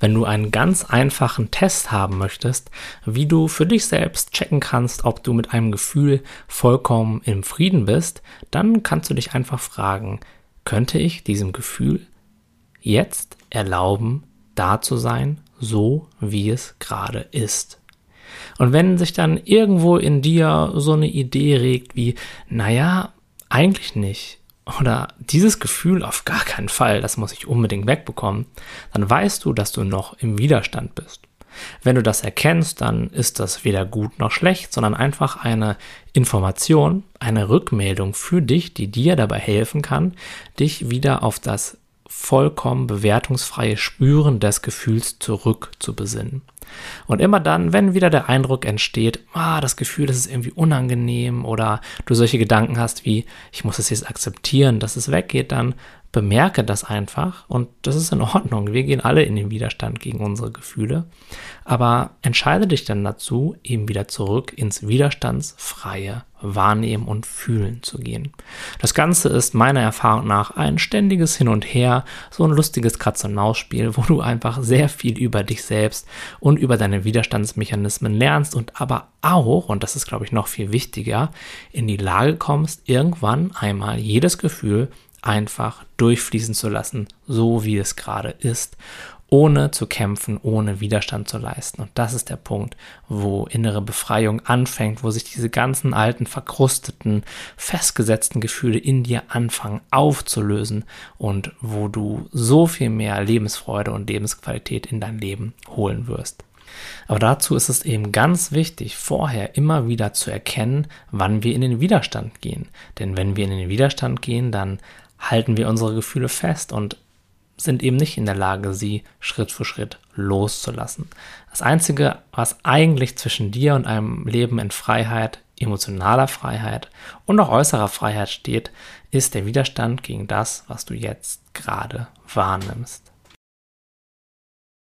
Wenn du einen ganz einfachen Test haben möchtest, wie du für dich selbst checken kannst, ob du mit einem Gefühl vollkommen im Frieden bist, dann kannst du dich einfach fragen, könnte ich diesem Gefühl jetzt erlauben, da zu sein, so wie es gerade ist? Und wenn sich dann irgendwo in dir so eine Idee regt wie, naja, eigentlich nicht, oder dieses Gefühl auf gar keinen Fall, das muss ich unbedingt wegbekommen, dann weißt du, dass du noch im Widerstand bist. Wenn du das erkennst, dann ist das weder gut noch schlecht, sondern einfach eine Information, eine Rückmeldung für dich, die dir dabei helfen kann, dich wieder auf das vollkommen bewertungsfreie Spüren des Gefühls zurück zu besinnen. Und immer dann, wenn wieder der Eindruck entsteht, ah, das Gefühl, das ist irgendwie unangenehm oder du solche Gedanken hast wie, ich muss es jetzt akzeptieren, dass es weggeht, dann bemerke das einfach und das ist in Ordnung. Wir gehen alle in den Widerstand gegen unsere Gefühle. Aber entscheide dich dann dazu, eben wieder zurück ins widerstandsfreie Wahrnehmen und Fühlen zu gehen. Das Ganze ist meiner Erfahrung nach ein ständiges Hin und Her, so ein lustiges Katz-und-Maus-Spiel, wo du einfach sehr viel über dich selbst und über deine Widerstandsmechanismen lernst und aber auch, und das ist glaube ich noch viel wichtiger, in die Lage kommst, irgendwann einmal jedes Gefühl einfach durchfließen zu lassen, so wie es gerade ist, ohne zu kämpfen, ohne Widerstand zu leisten. Und das ist der Punkt, wo innere Befreiung anfängt, wo sich diese ganzen alten, verkrusteten, festgesetzten Gefühle in dir anfangen aufzulösen und wo du so viel mehr Lebensfreude und Lebensqualität in dein Leben holen wirst. Aber dazu ist es eben ganz wichtig, vorher immer wieder zu erkennen, wann wir in den Widerstand gehen. Denn wenn wir in den Widerstand gehen, dann halten wir unsere Gefühle fest und sind eben nicht in der Lage, sie Schritt für Schritt loszulassen. Das Einzige, was eigentlich zwischen dir und einem Leben in Freiheit, emotionaler Freiheit und auch äußerer Freiheit steht, ist der Widerstand gegen das, was du jetzt gerade wahrnimmst.